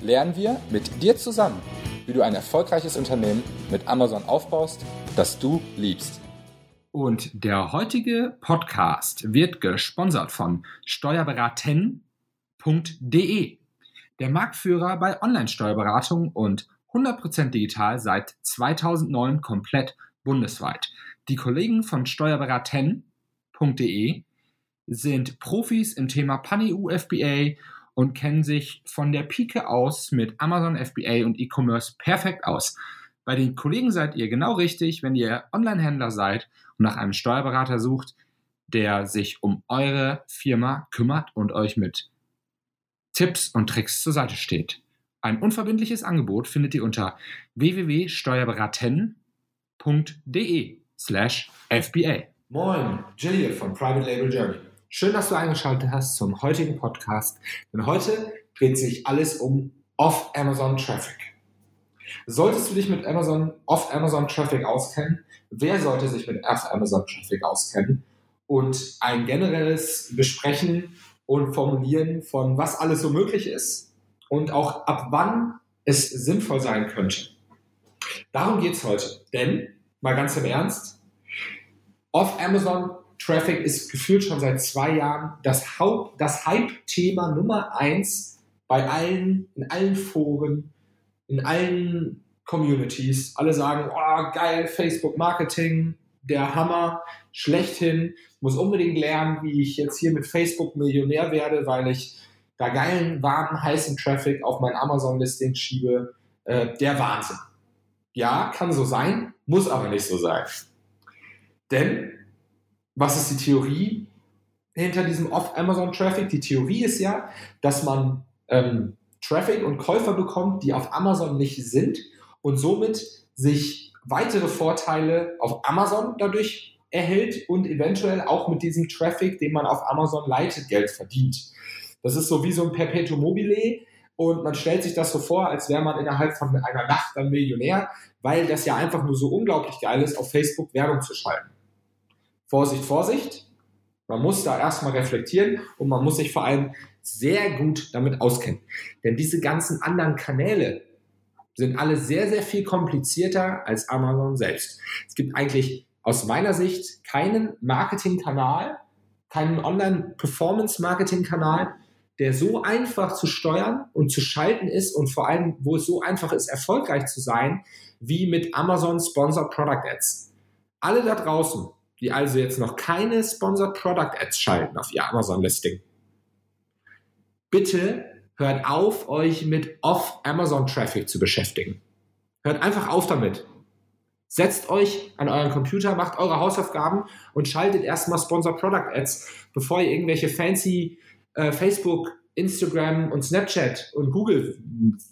lernen wir mit dir zusammen, wie du ein erfolgreiches Unternehmen mit Amazon aufbaust, das du liebst. Und der heutige Podcast wird gesponsert von steuerberaten.de, der Marktführer bei Online-Steuerberatung und 100% digital seit 2009 komplett bundesweit. Die Kollegen von steuerberaten.de sind Profis im Thema Pani-U FBA und kennen sich von der Pike aus mit Amazon FBA und E-Commerce perfekt aus. Bei den Kollegen seid ihr genau richtig, wenn ihr Online-Händler seid und nach einem Steuerberater sucht, der sich um eure Firma kümmert und euch mit Tipps und Tricks zur Seite steht. Ein unverbindliches Angebot findet ihr unter www.steuerberaten.de slash FBA. Moin, Jill von Private Label Journey. Schön, dass du eingeschaltet hast zum heutigen Podcast, denn heute dreht sich alles um Off-Amazon Traffic. Solltest du dich mit Amazon Off-Amazon Traffic auskennen? Wer sollte sich mit Off-Amazon Traffic auskennen? Und ein generelles Besprechen und Formulieren von was alles so möglich ist und auch ab wann es sinnvoll sein könnte. Darum geht es heute. Denn, mal ganz im Ernst, Off-Amazon Traffic ist gefühlt schon seit zwei Jahren das, Haupt, das Hype-Thema Nummer eins bei allen, in allen Foren, in allen Communities. Alle sagen, oh, geil, Facebook Marketing, der Hammer, schlechthin, muss unbedingt lernen, wie ich jetzt hier mit Facebook Millionär werde, weil ich da geilen, warmen, heißen Traffic auf mein Amazon-Listing schiebe. Äh, der Wahnsinn. Ja, kann so sein, muss aber nicht so sein. Denn was ist die Theorie hinter diesem Off-Amazon-Traffic? Die Theorie ist ja, dass man ähm, Traffic und Käufer bekommt, die auf Amazon nicht sind und somit sich weitere Vorteile auf Amazon dadurch erhält und eventuell auch mit diesem Traffic, den man auf Amazon leitet, Geld verdient. Das ist so wie so ein Perpetuum mobile und man stellt sich das so vor, als wäre man innerhalb von einer Nacht dann Millionär, weil das ja einfach nur so unglaublich geil ist, auf Facebook Werbung zu schalten. Vorsicht, Vorsicht. Man muss da erstmal reflektieren und man muss sich vor allem sehr gut damit auskennen. Denn diese ganzen anderen Kanäle sind alle sehr, sehr viel komplizierter als Amazon selbst. Es gibt eigentlich aus meiner Sicht keinen Marketingkanal, keinen Online-Performance-Marketing-Kanal, der so einfach zu steuern und zu schalten ist und vor allem, wo es so einfach ist, erfolgreich zu sein, wie mit Amazon Sponsored Product Ads. Alle da draußen, die also jetzt noch keine Sponsored Product Ads schalten auf ihr Amazon-Listing, bitte hört auf, euch mit Off-Amazon-Traffic zu beschäftigen. Hört einfach auf damit. Setzt euch an euren Computer, macht eure Hausaufgaben und schaltet erstmal Sponsored Product Ads, bevor ihr irgendwelche fancy äh, Facebook, Instagram und Snapchat und Google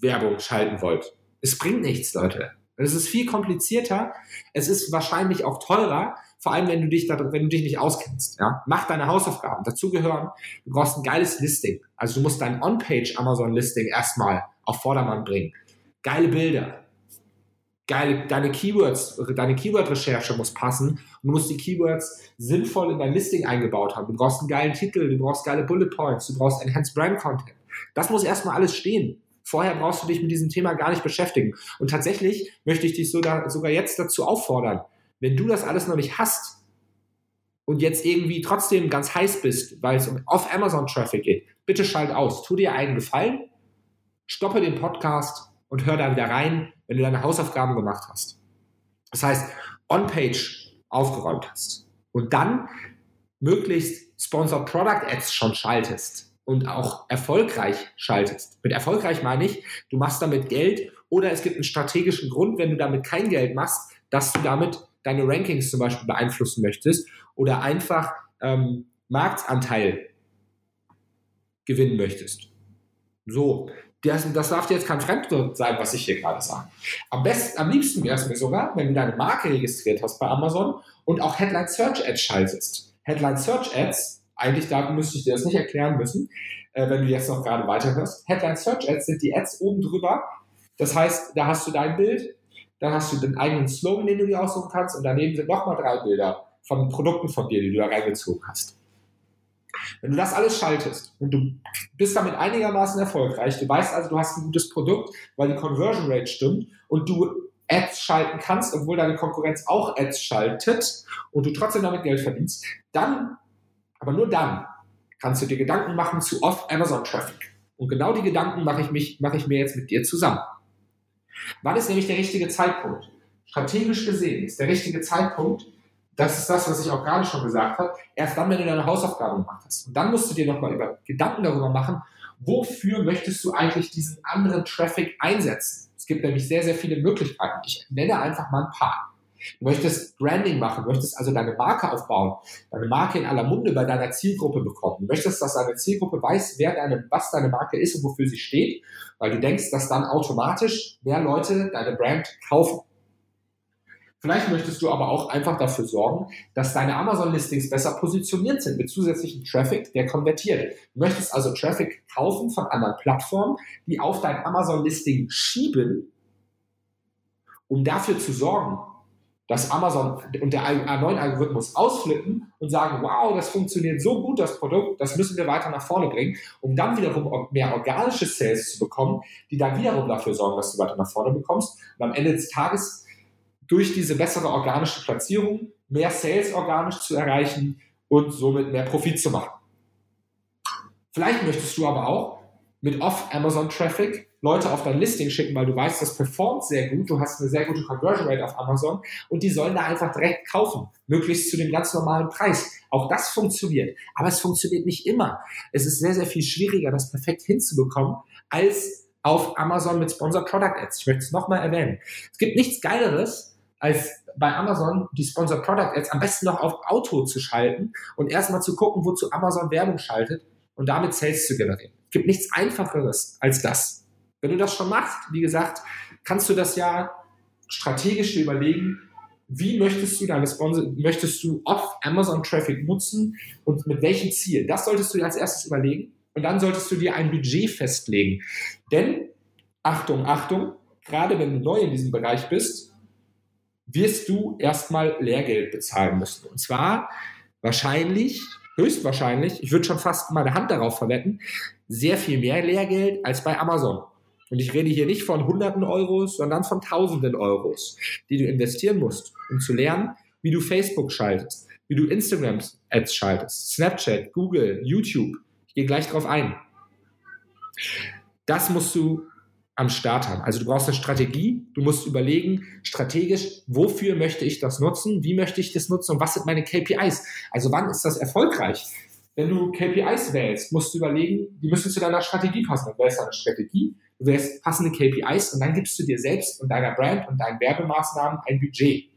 Werbung schalten wollt. Es bringt nichts, Leute. Es ist viel komplizierter. Es ist wahrscheinlich auch teurer, vor allem wenn du dich, da, wenn du dich nicht auskennst. Ja? Mach deine Hausaufgaben. Dazu gehören, du brauchst ein geiles Listing. Also du musst dein On-Page Amazon-Listing erstmal auf Vordermann bringen. Geile Bilder. Geile, deine Keywords, deine Keyword-Recherche muss passen du musst die Keywords sinnvoll in dein Listing eingebaut haben. Du brauchst einen geilen Titel, du brauchst geile Bullet Points, du brauchst Enhanced Brand Content. Das muss erstmal alles stehen. Vorher brauchst du dich mit diesem Thema gar nicht beschäftigen. Und tatsächlich möchte ich dich sogar, sogar jetzt dazu auffordern, wenn du das alles noch nicht hast und jetzt irgendwie trotzdem ganz heiß bist, weil es um auf Amazon Traffic geht, bitte schalt aus. Tu dir einen Gefallen, stoppe den Podcast und hör da wieder rein, wenn du deine Hausaufgaben gemacht hast. Das heißt, On-Page aufgeräumt hast und dann möglichst Sponsored Product Ads schon schaltest und auch erfolgreich schaltest. Mit erfolgreich meine ich, du machst damit Geld oder es gibt einen strategischen Grund, wenn du damit kein Geld machst, dass du damit deine Rankings zum Beispiel beeinflussen möchtest oder einfach ähm, Marktanteil gewinnen möchtest. So, Das, das darf dir jetzt kein Fremdwort sein, was ich hier gerade sage. Am besten, am liebsten wäre es mir sogar, wenn du deine Marke registriert hast bei Amazon und auch Headline Search Ads schaltest. Headline Search Ads, eigentlich da müsste ich dir das nicht erklären müssen, äh, wenn du jetzt noch gerade weiterhörst. Headline Search Ads sind die Ads oben drüber. Das heißt, da hast du dein Bild, dann hast du den eigenen Slogan, den du dir aussuchen kannst und daneben sind nochmal drei Bilder von Produkten von dir, die du da reingezogen hast. Wenn du das alles schaltest und du bist damit einigermaßen erfolgreich, du weißt also, du hast ein gutes Produkt, weil die Conversion Rate stimmt und du Ads schalten kannst, obwohl deine Konkurrenz auch Ads schaltet und du trotzdem damit Geld verdienst, dann, aber nur dann, kannst du dir Gedanken machen zu Off-Amazon-Traffic. Und genau die Gedanken mache ich, mich, mache ich mir jetzt mit dir zusammen. Wann ist nämlich der richtige Zeitpunkt? Strategisch gesehen ist der richtige Zeitpunkt, das ist das, was ich auch gerade schon gesagt habe, erst dann, wenn du deine Hausaufgaben gemacht hast. Und dann musst du dir nochmal über Gedanken darüber machen, wofür möchtest du eigentlich diesen anderen Traffic einsetzen? Es gibt nämlich sehr, sehr viele Möglichkeiten. Ich nenne einfach mal ein paar. Du möchtest Branding machen, du möchtest also deine Marke aufbauen, deine Marke in aller Munde bei deiner Zielgruppe bekommen. Du möchtest, dass deine Zielgruppe weiß, wer deine, was deine Marke ist und wofür sie steht, weil du denkst, dass dann automatisch mehr Leute deine Brand kaufen. Vielleicht möchtest du aber auch einfach dafür sorgen, dass deine Amazon-Listings besser positioniert sind mit zusätzlichem Traffic, der konvertiert. Du möchtest also Traffic kaufen von anderen Plattformen, die auf dein Amazon-Listing schieben, um dafür zu sorgen, dass Amazon und der A9-Algorithmus ausflippen und sagen, wow, das funktioniert so gut, das Produkt, das müssen wir weiter nach vorne bringen, um dann wiederum mehr organische Sales zu bekommen, die dann wiederum dafür sorgen, dass du weiter nach vorne bekommst. Und am Ende des Tages durch diese bessere organische Platzierung mehr Sales organisch zu erreichen und somit mehr Profit zu machen. Vielleicht möchtest du aber auch mit Off-Amazon-Traffic Leute auf dein Listing schicken, weil du weißt, das performt sehr gut, du hast eine sehr gute Conversion Rate auf Amazon und die sollen da einfach direkt kaufen, möglichst zu dem ganz normalen Preis. Auch das funktioniert, aber es funktioniert nicht immer. Es ist sehr, sehr viel schwieriger, das perfekt hinzubekommen, als auf Amazon mit Sponsored Product Ads. Ich möchte es nochmal erwähnen. Es gibt nichts Geileres, als bei Amazon die Sponsored Product Ads am besten noch auf Auto zu schalten und erstmal zu gucken, wozu Amazon Werbung schaltet und damit Sales zu generieren. Es gibt nichts einfacheres als das. Wenn du das schon machst, wie gesagt, kannst du das ja strategisch überlegen, wie möchtest du deine Sponsor, möchtest du auf Amazon Traffic nutzen und mit welchem Ziel? Das solltest du dir als erstes überlegen und dann solltest du dir ein Budget festlegen. Denn, Achtung, Achtung, gerade wenn du neu in diesem Bereich bist, wirst du erstmal Lehrgeld bezahlen müssen. Und zwar wahrscheinlich, höchstwahrscheinlich, ich würde schon fast meine Hand darauf verwetten, sehr viel mehr Lehrgeld als bei Amazon. Und ich rede hier nicht von Hunderten Euros, sondern von Tausenden Euros, die du investieren musst, um zu lernen, wie du Facebook schaltest, wie du Instagram-Ads schaltest, Snapchat, Google, YouTube. Ich gehe gleich drauf ein. Das musst du am Start haben. Also du brauchst eine Strategie, du musst überlegen, strategisch, wofür möchte ich das nutzen, wie möchte ich das nutzen und was sind meine KPIs? Also wann ist das erfolgreich? Wenn du KPIs wählst, musst du überlegen, die müssen zu deiner Strategie passen. Dann wählst du eine Strategie, du wählst passende KPIs und dann gibst du dir selbst und deiner Brand und deinen Werbemaßnahmen ein Budget.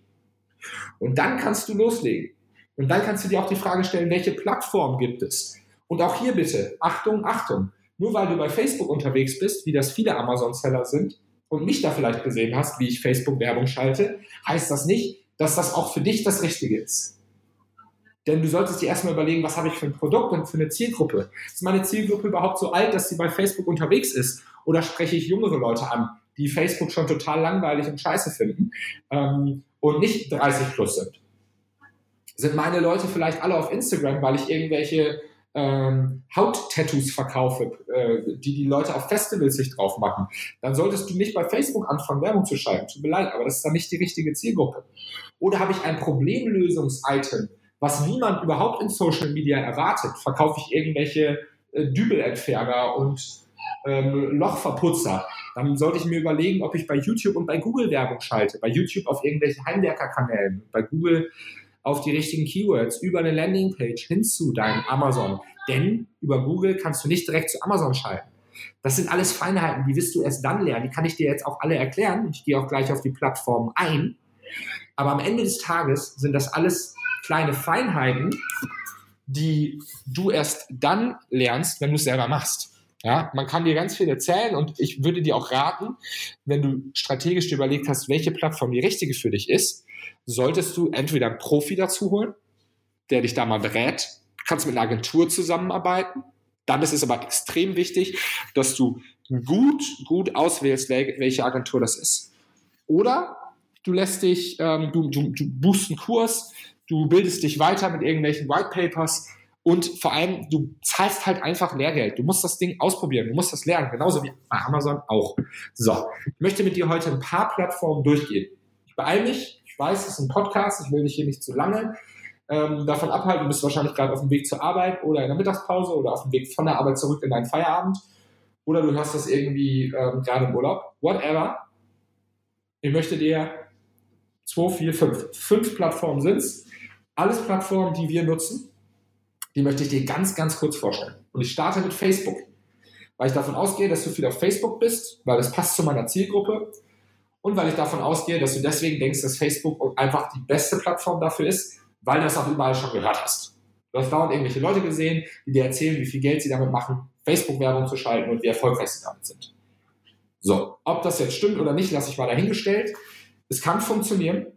Und dann kannst du loslegen. Und dann kannst du dir auch die Frage stellen, welche Plattform gibt es? Und auch hier bitte, Achtung, Achtung. Nur weil du bei Facebook unterwegs bist, wie das viele Amazon-Seller sind, und mich da vielleicht gesehen hast, wie ich Facebook-Werbung schalte, heißt das nicht, dass das auch für dich das Richtige ist. Denn du solltest dir erstmal überlegen, was habe ich für ein Produkt und für eine Zielgruppe. Ist meine Zielgruppe überhaupt so alt, dass sie bei Facebook unterwegs ist? Oder spreche ich jüngere Leute an, die Facebook schon total langweilig und scheiße finden ähm, und nicht 30 plus sind? Sind meine Leute vielleicht alle auf Instagram, weil ich irgendwelche ähm, Haut-Tattoos verkaufe, äh, die die Leute auf Festivals sich drauf machen, dann solltest du nicht bei Facebook anfangen, Werbung zu schreiben. Tut mir leid, aber das ist dann nicht die richtige Zielgruppe. Oder habe ich ein Problemlösungs-Item, was niemand überhaupt in Social Media erwartet, verkaufe ich irgendwelche äh, Dübelentferner und ähm, Lochverputzer. Dann sollte ich mir überlegen, ob ich bei YouTube und bei Google Werbung schalte. Bei YouTube auf irgendwelche Heimwerkerkanälen, bei Google auf die richtigen Keywords, über eine Landingpage hin zu deinem Amazon. Denn über Google kannst du nicht direkt zu Amazon schalten. Das sind alles Feinheiten, die wirst du erst dann lernen. Die kann ich dir jetzt auch alle erklären. Ich gehe auch gleich auf die Plattform ein. Aber am Ende des Tages sind das alles kleine Feinheiten, die du erst dann lernst, wenn du es selber machst. Ja, man kann dir ganz viel erzählen und ich würde dir auch raten, wenn du strategisch überlegt hast, welche Plattform die richtige für dich ist, solltest du entweder einen Profi dazu holen, der dich da mal berät, kannst mit einer Agentur zusammenarbeiten. Dann ist es aber extrem wichtig, dass du gut, gut auswählst, welche Agentur das ist. Oder du lässt dich, ähm, du, du, du buchst einen Kurs, du bildest dich weiter mit irgendwelchen White Papers und vor allem, du zahlst halt einfach Lehrgeld. Du musst das Ding ausprobieren, du musst das lernen, genauso wie bei Amazon auch. So, ich möchte mit dir heute ein paar Plattformen durchgehen. Ich beeile mich, ich weiß, es ist ein Podcast, ich will dich hier nicht zu lange ähm, davon abhalten. Du bist wahrscheinlich gerade auf dem Weg zur Arbeit oder in der Mittagspause oder auf dem Weg von der Arbeit zurück in deinen Feierabend. Oder du hörst das irgendwie ähm, gerade im Urlaub. Whatever. Ich möchte dir zwei, vier, fünf, fünf Plattformen sind Alles Plattformen, die wir nutzen. Die möchte ich dir ganz, ganz kurz vorstellen. Und ich starte mit Facebook. Weil ich davon ausgehe, dass du viel auf Facebook bist, weil das passt zu meiner Zielgruppe. Und weil ich davon ausgehe, dass du deswegen denkst, dass Facebook einfach die beste Plattform dafür ist, weil du das auch überall schon gehört hast. Du hast dauernd irgendwelche Leute gesehen, die dir erzählen, wie viel Geld sie damit machen, Facebook-Werbung zu schalten und wie erfolgreich sie damit sind. So, ob das jetzt stimmt oder nicht, lasse ich mal dahingestellt. Es kann funktionieren,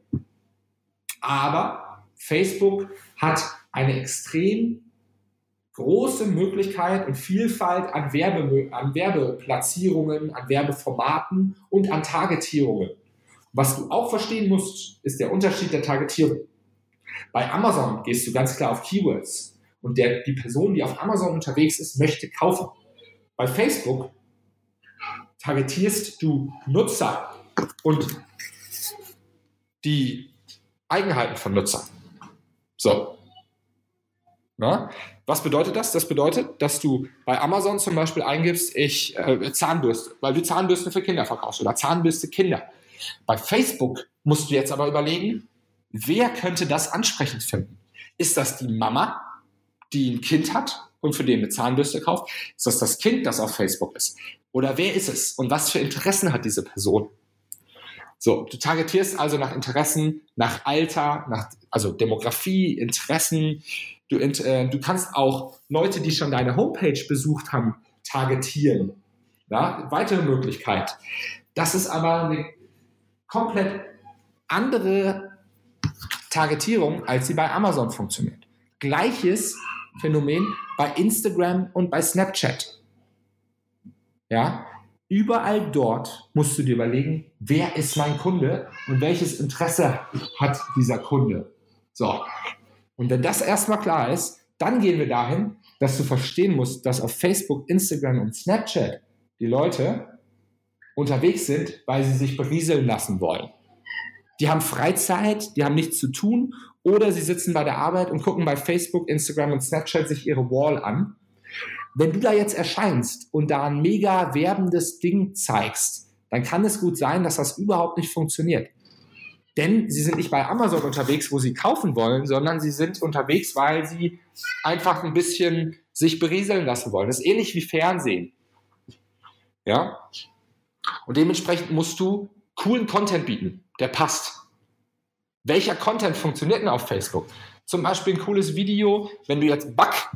aber Facebook hat eine extrem große Möglichkeit und Vielfalt an, Werbe, an Werbeplatzierungen, an Werbeformaten und an Targetierungen. Was du auch verstehen musst, ist der Unterschied der Targetierung. Bei Amazon gehst du ganz klar auf Keywords und der, die Person, die auf Amazon unterwegs ist, möchte kaufen. Bei Facebook targetierst du Nutzer und die Eigenheiten von Nutzern. So. Na? Was bedeutet das? Das bedeutet, dass du bei Amazon zum Beispiel eingibst, ich äh, Zahnbürste, weil du Zahnbürste für Kinder verkaufst oder Zahnbürste Kinder. Bei Facebook musst du jetzt aber überlegen, wer könnte das ansprechend finden? Ist das die Mama, die ein Kind hat und für den eine Zahnbürste kauft? Ist das das Kind, das auf Facebook ist? Oder wer ist es? Und was für Interessen hat diese Person? So, du targetierst also nach Interessen, nach Alter, nach also Demografie, Interessen. Du, äh, du kannst auch Leute, die schon deine Homepage besucht haben, targetieren. Ja, weitere Möglichkeit. Das ist aber eine komplett andere Targetierung, als sie bei Amazon funktioniert. Gleiches Phänomen bei Instagram und bei Snapchat. Ja, Überall dort musst du dir überlegen, wer ist mein Kunde und welches Interesse hat dieser Kunde. So. Und wenn das erstmal klar ist, dann gehen wir dahin, dass du verstehen musst, dass auf Facebook, Instagram und Snapchat die Leute unterwegs sind, weil sie sich berieseln lassen wollen. Die haben Freizeit, die haben nichts zu tun oder sie sitzen bei der Arbeit und gucken bei Facebook, Instagram und Snapchat sich ihre Wall an wenn du da jetzt erscheinst und da ein mega werbendes Ding zeigst, dann kann es gut sein, dass das überhaupt nicht funktioniert. Denn sie sind nicht bei Amazon unterwegs, wo sie kaufen wollen, sondern sie sind unterwegs, weil sie einfach ein bisschen sich berieseln lassen wollen. Das ist ähnlich wie Fernsehen. Ja? Und dementsprechend musst du coolen Content bieten, der passt. Welcher Content funktioniert denn auf Facebook? Zum Beispiel ein cooles Video, wenn du jetzt Back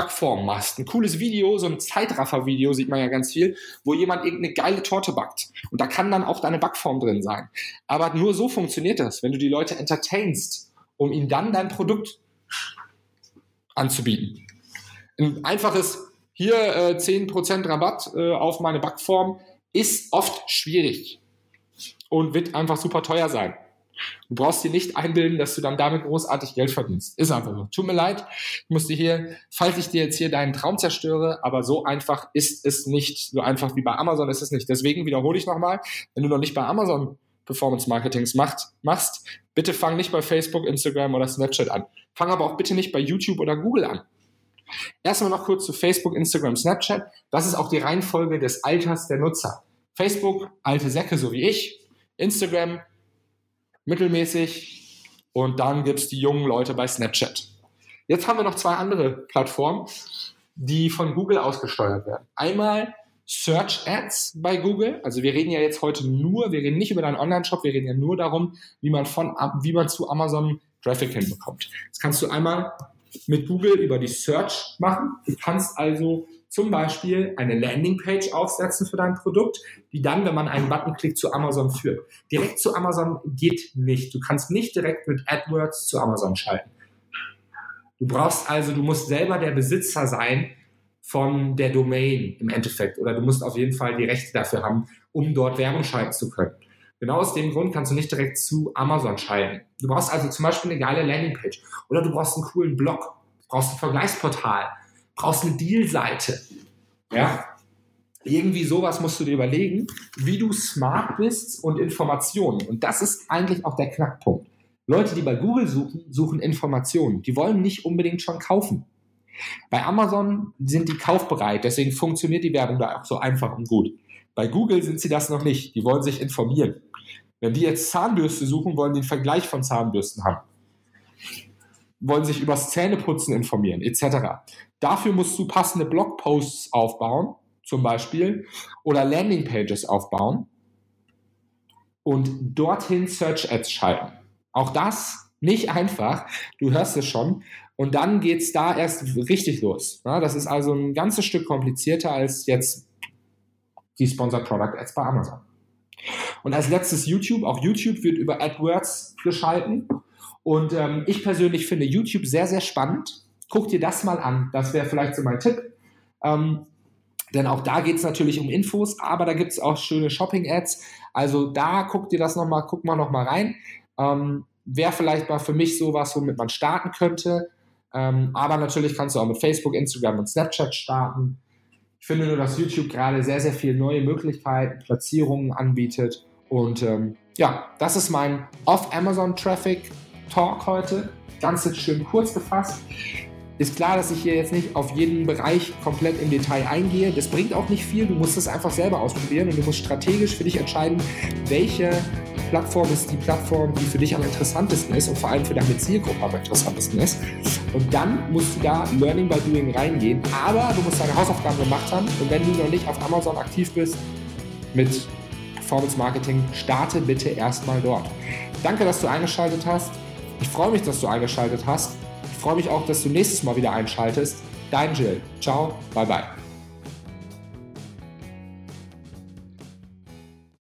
Backform machst. Ein cooles Video, so ein Zeitraffer-Video sieht man ja ganz viel, wo jemand irgendeine geile Torte backt. Und da kann dann auch deine Backform drin sein. Aber nur so funktioniert das, wenn du die Leute entertainst, um ihnen dann dein Produkt anzubieten. Ein einfaches, hier äh, 10% Rabatt äh, auf meine Backform, ist oft schwierig und wird einfach super teuer sein. Du brauchst dir nicht einbilden, dass du dann damit großartig Geld verdienst. Ist einfach so. Tut mir leid, ich musste hier, falls ich dir jetzt hier deinen Traum zerstöre, aber so einfach ist es nicht. So einfach wie bei Amazon ist es nicht. Deswegen wiederhole ich nochmal, wenn du noch nicht bei Amazon Performance Marketings macht, machst, bitte fang nicht bei Facebook, Instagram oder Snapchat an. Fang aber auch bitte nicht bei YouTube oder Google an. Erstmal noch kurz zu Facebook, Instagram, Snapchat. Das ist auch die Reihenfolge des Alters der Nutzer. Facebook, alte Säcke, so wie ich. Instagram, mittelmäßig und dann gibt es die jungen Leute bei Snapchat. Jetzt haben wir noch zwei andere Plattformen, die von Google ausgesteuert werden. Einmal Search Ads bei Google. Also wir reden ja jetzt heute nur, wir reden nicht über deinen Online-Shop, wir reden ja nur darum, wie man von, wie man zu Amazon Traffic hinbekommt. Das kannst du einmal mit Google über die Search machen. Du kannst also zum Beispiel eine Landingpage aufsetzen für dein Produkt, die dann, wenn man einen Button klickt, zu Amazon führt. Direkt zu Amazon geht nicht. Du kannst nicht direkt mit AdWords zu Amazon schalten. Du brauchst also, du musst selber der Besitzer sein von der Domain im Endeffekt oder du musst auf jeden Fall die Rechte dafür haben, um dort Werbung schalten zu können. Genau aus dem Grund kannst du nicht direkt zu Amazon schalten. Du brauchst also zum Beispiel eine geile Landingpage oder du brauchst einen coolen Blog, du brauchst ein Vergleichsportal, brauchst eine Dealseite. Ja? Irgendwie sowas musst du dir überlegen, wie du smart bist und Informationen. Und das ist eigentlich auch der Knackpunkt. Leute, die bei Google suchen, suchen Informationen. Die wollen nicht unbedingt schon kaufen. Bei Amazon sind die kaufbereit, deswegen funktioniert die Werbung da auch so einfach und gut. Bei Google sind sie das noch nicht. Die wollen sich informieren. Wenn die jetzt Zahnbürste suchen, wollen die einen Vergleich von Zahnbürsten haben. Wollen sich übers Zähneputzen informieren, etc. Dafür musst du passende Blogposts aufbauen, zum Beispiel, oder Landingpages aufbauen und dorthin Search Ads schalten. Auch das nicht einfach. Du hörst es schon. Und dann geht es da erst richtig los. das ist also ein ganzes Stück komplizierter als jetzt die Sponsored Product Ads bei Amazon. Und als letztes YouTube. Auch YouTube wird über AdWords geschalten. Und ähm, ich persönlich finde YouTube sehr, sehr spannend. Guck dir das mal an. Das wäre vielleicht so mein Tipp. Ähm, denn auch da geht es natürlich um Infos, aber da gibt es auch schöne Shopping-Ads. Also da guck dir das nochmal, guck mal nochmal rein. Ähm, wäre vielleicht mal für mich sowas, womit man starten könnte. Ähm, aber natürlich kannst du auch mit Facebook, Instagram und Snapchat starten. Ich finde nur, dass YouTube gerade sehr, sehr viele neue Möglichkeiten, Platzierungen anbietet. Und ähm, ja, das ist mein Off-Amazon-Traffic-Talk heute. Ganz schön kurz gefasst. Ist klar, dass ich hier jetzt nicht auf jeden Bereich komplett im Detail eingehe. Das bringt auch nicht viel. Du musst es einfach selber ausprobieren und du musst strategisch für dich entscheiden, welche Plattform ist die Plattform, die für dich am interessantesten ist und vor allem für deine Zielgruppe am interessantesten ist. Und dann musst du da Learning by Doing reingehen. Aber du musst deine Hausaufgaben gemacht haben. Und wenn du noch nicht auf Amazon aktiv bist mit Performance Marketing, starte bitte erstmal dort. Danke, dass du eingeschaltet hast. Ich freue mich, dass du eingeschaltet hast. Ich freue mich auch, dass du nächstes Mal wieder einschaltest. Dein Jill. Ciao, bye bye.